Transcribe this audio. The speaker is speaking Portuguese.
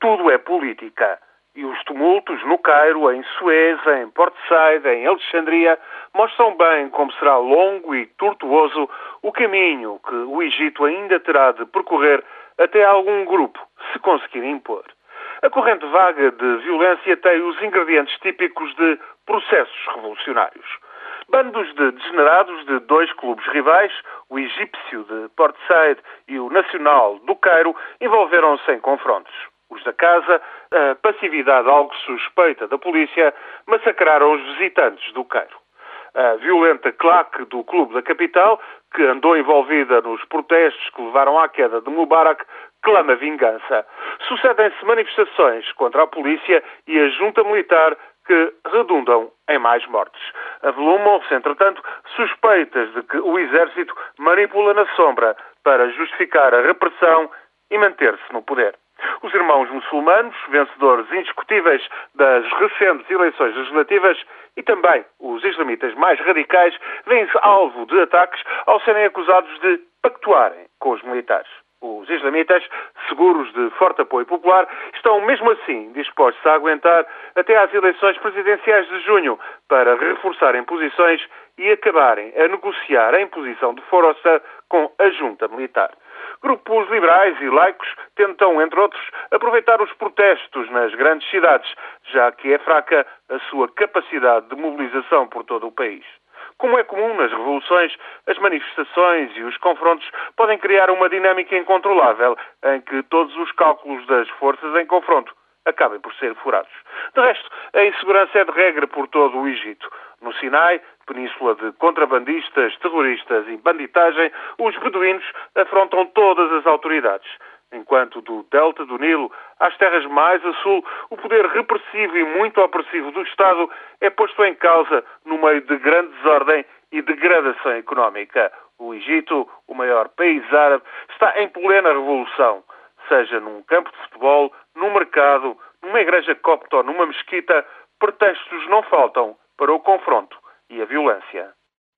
tudo é política. E os tumultos no Cairo, em Suez, em Port Said, em Alexandria, mostram bem como será longo e tortuoso o caminho que o Egito ainda terá de percorrer até algum grupo se conseguir impor. A corrente vaga de violência tem os ingredientes típicos de processos revolucionários. Bandos de degenerados de dois clubes rivais, o egípcio de Port Said e o nacional do Cairo, envolveram-se em confrontos. Os da casa, a passividade algo suspeita da polícia, massacraram os visitantes do Cairo. A violenta claque do clube da capital, que andou envolvida nos protestos que levaram à queda de Mubarak, clama vingança. Sucedem-se manifestações contra a polícia e a junta militar que redundam em mais mortes. Avolumam-se, entretanto, suspeitas de que o exército manipula na sombra para justificar a repressão e manter-se no poder. Os irmãos muçulmanos, vencedores indiscutíveis das recentes eleições legislativas, e também os islamitas mais radicais, vêm-se alvo de ataques ao serem acusados de pactuarem com os militares. Os islamitas, seguros de forte apoio popular, estão mesmo assim dispostos a aguentar até às eleições presidenciais de junho para reforçarem posições e acabarem a negociar a imposição de força com a junta militar. Grupos liberais e laicos tentam, entre outros, aproveitar os protestos nas grandes cidades, já que é fraca a sua capacidade de mobilização por todo o país. Como é comum nas revoluções, as manifestações e os confrontos podem criar uma dinâmica incontrolável em que todos os cálculos das forças em confronto acabem por ser furados. De resto, a insegurança é de regra por todo o Egito. No Sinai, península de contrabandistas, terroristas e banditagem, os beduínos afrontam todas as autoridades. Enquanto do delta do Nilo às terras mais a sul, o poder repressivo e muito opressivo do Estado é posto em causa no meio de grande desordem e degradação económica. O Egito, o maior país árabe, está em plena revolução, seja num campo de futebol, num mercado, numa igreja copta ou numa mesquita, pretextos não faltam para o confronto e a violência.